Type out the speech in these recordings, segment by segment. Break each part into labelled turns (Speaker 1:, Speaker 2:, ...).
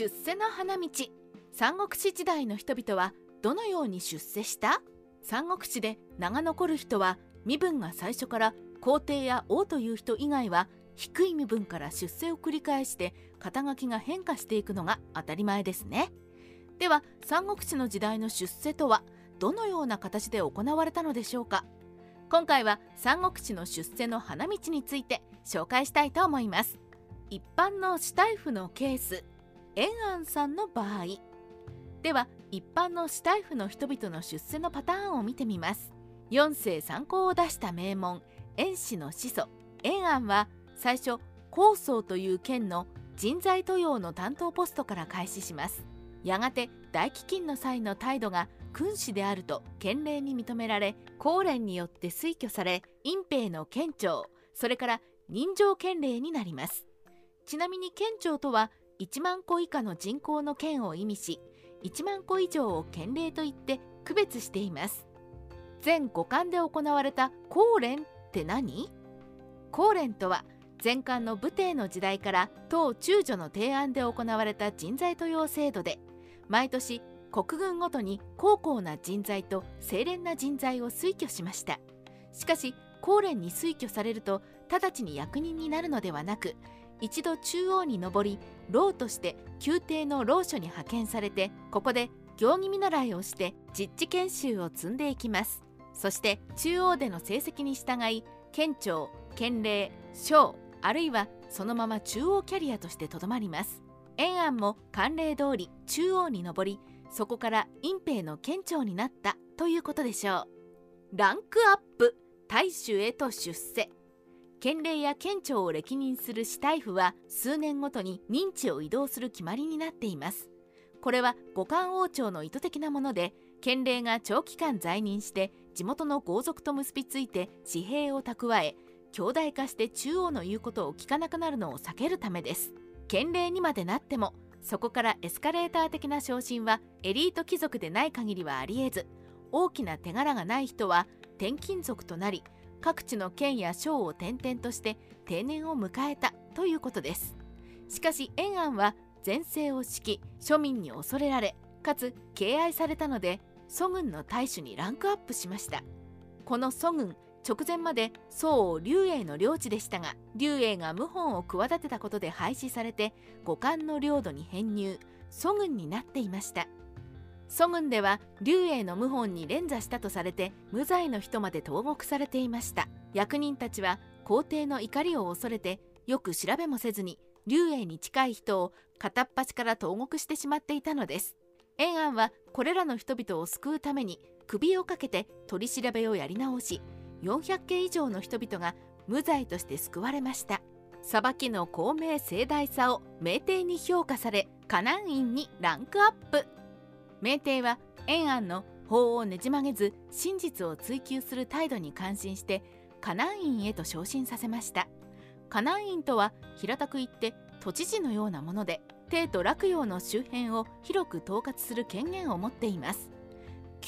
Speaker 1: 出世の花道。三国志時代の人々はどのように出世した？三国志で名が残る人は身分が最初から皇帝や王という人以外は低い身分から出世を繰り返して肩書きが変化していくのが当たり前ですね。では三国志の時代の出世とはどのような形で行われたのでしょうか？今回は三国志の出世の花道について紹介したいと思います。一般のシュタイフのケース。延安さんの場合。では一般のシュタイフの人々の出世のパターンを見てみます。4世参考を出した名門延氏の始祖。延安は最初高宗という県の人材登用の担当ポストから開始します。やがて大飢饉の際の態度が君主であると県令に認められ公連によって推挙され隠蔽の県庁それから人情県令になります。ちなみに県庁とは1万戸以下の人口の県を意味し1万戸以上を県令といって区別しています。全五巻で行われた公連って何？公連とは前漢の武帝の時代から党中女の提案で行われた人材登用制度で毎年国軍ごとに高校な人材と清廉な人材を推挙しました。しかし公連に推挙されると直ちに役人になるのではなく一度中央に上り老として宮廷の老所に派遣されてここで行儀見習いをして実地研修を積んでいきます。そして中央での成績に従い県庁県令省あるいはそのまま中央キャリアとしてとどまります。延安も慣例通り中央に上りそこから隠蔽の県庁になったということでしょう。ランクアップ大衆へと出世。県令や県庁を歴任する司大夫は数年ごとに認知を移動する決まりになっています。これは五冠王朝の意図的なもので県令が長期間在任して地元の豪族と結びついて紙幣を蓄え強大化して中央の言うことを聞かなくなるのを避けるためです。県令にまでなってもそこからエスカレーター的な昇進はエリート貴族でない限りはありえず大きな手柄がない人は転勤族となり各地の県や省を転々として定年を迎えたということです。しかし延安は前世を敷き庶民に恐れられかつ敬愛されたので祖軍の大主にランクアップしました。この祖軍直前まで宋王劉英の領地でしたが劉英が謀反を企てたことで廃止されて五冠の領土に編入祖軍になっていました。祖軍では劉英の謀反に連座したとされて無罪の人まで投獄されていました。役人たちは皇帝の怒りを恐れてよく調べもせずに劉英に近い人を片っ端から投獄してしまっていたのです。延安はこれらの人々を救うために首をかけて取り調べをやり直し400件以上の人々が無罪として救われました。裁きの公明正大さを明帝に評価され河南院にランクアップ。明帝は延安の法をねじ曲げず真実を追求する態度に感心して河南院へと昇進させました。河南院とは平たく言って都知事のようなもので帝都洛陽の周辺を広く統括する権限を持っています。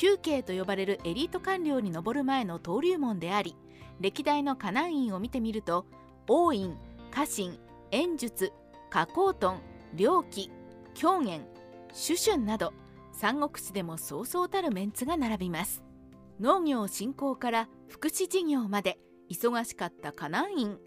Speaker 1: 宮慶と呼ばれるエリート官僚に上る前の登竜門であり歴代の河南院を見てみると王院家臣演術加工トン良気狂言主春など三国志でもそうそうたるメンツが並びます。農業振興から福祉事業まで忙しかった河南院。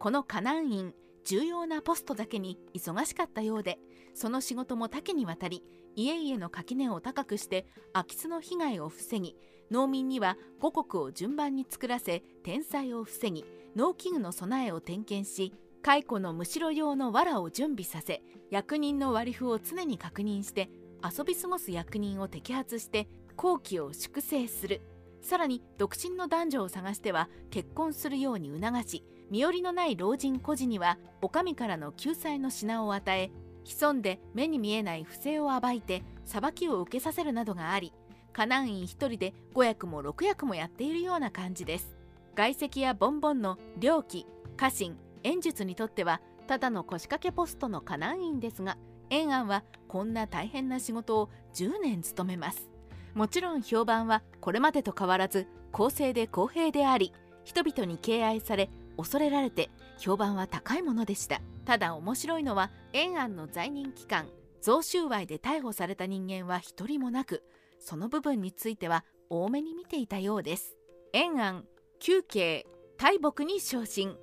Speaker 1: この河南院重要なポストだけに忙しかったようでその仕事も多岐にわたり家々の垣根を高くして空き巣の被害を防ぎ農民には五穀を順番に作らせ天災を防ぎ農機具の備えを点検し蚕のむしろ用の藁を準備させ役人の割り符を常に確認して遊び過ごす役人を摘発して好機を粛清する。さらに独身の男女を探しては結婚するように促し身寄りのない老人孤児にはお上からの救済の品を与え潜んで目に見えない不正を暴いて裁きを受けさせるなどがあり河南院一人で5役も6役もやっているような感じです。外籍やボンボンの猟奇家臣演術にとってはただの腰掛けポストの河南院ですが延安はこんな大変な仕事を10年務めます。もちろん評判はこれまでと変わらず公正で公平であり人々に敬愛され恐れられて評判は高いものでした。ただ面白いのは延安の在任期間贈収賄で逮捕された人間は一人もなくその部分については多めに見ていたようです。延安休憩大木に昇進。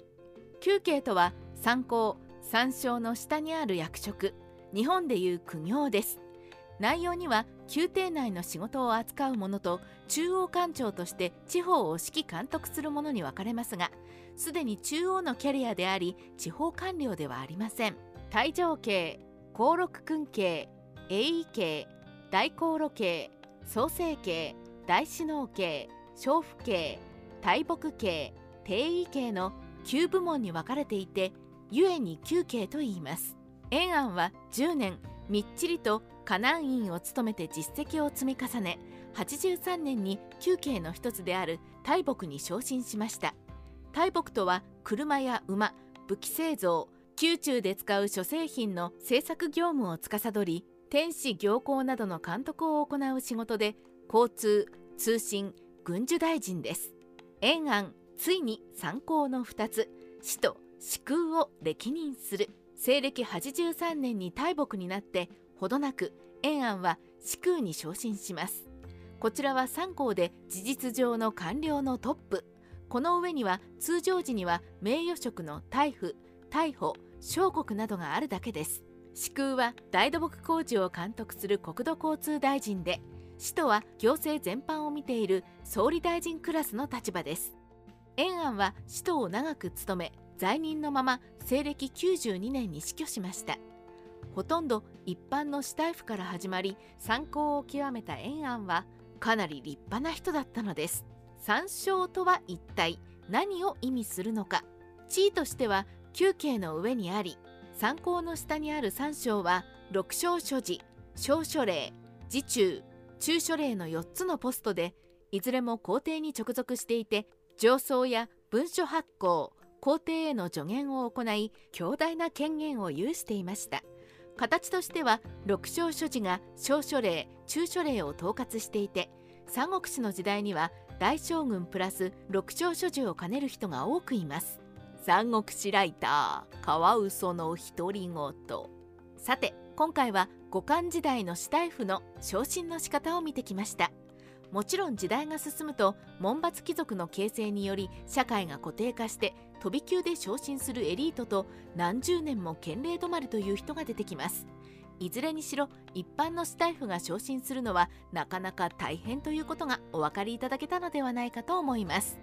Speaker 1: 休憩とは参考参照の下にある役職。日本でいう苦行です。内容には宮廷内の仕事を扱う者と中央官庁として地方を指揮監督する者に分かれますがすでに中央のキャリアであり地方官僚ではありません。大乗系高禄君系栄位系大航路系創生系大志能系小府系大木系定位系の9部門に分かれていて故に9系と言います。延安は10年みっちりと河南院を務めて実績を積み重ね83年に9系の一つである大木に昇進しました。大木とは車や馬武器製造宮中で使う諸製品の製作業務を司り天使行幸などの監督を行う仕事で交通通信軍需大臣です。延安ついに参考の2つ死と死空を歴任する。西暦83年に大木になってほどなく延安は死空に昇進します。こちらは3校で事実上の官僚のトップ。この上には通常時には名誉職の大夫逮捕小国などがあるだけです。死空は大土木工事を監督する国土交通大臣で使徒は行政全般を見ている総理大臣クラスの立場です。延安は使徒を長く務め在任のまま西暦92年に死去しました。ほとんど一般の死大夫から始まり参考を極めた延安はかなり立派な人だったのです。参照とは一体何を意味するのか。地位としては9系の上にあり参考の下にある三章は六章所持小書令自中中書令の4つのポストでいずれも皇帝に直属していて上奏や文書発行皇帝への助言を行い強大な権限を有していました。形としては六章所持が小書令中書令を統括していて三国志の時代には大将軍プラス六章所持を兼ねる人が多くいます。三国志ライターカワウソの独り言。さて今回は五漢時代の死大夫の昇進の仕方を見てきました。もちろん時代が進むと門閥貴族の形成により社会が固定化して飛び級で昇進するエリートと何十年も県令止まりという人が出てきますいずれにしろ一般のスタイフが昇進するのはなかなか大変ということがお分かりいただけたのではないかと思います。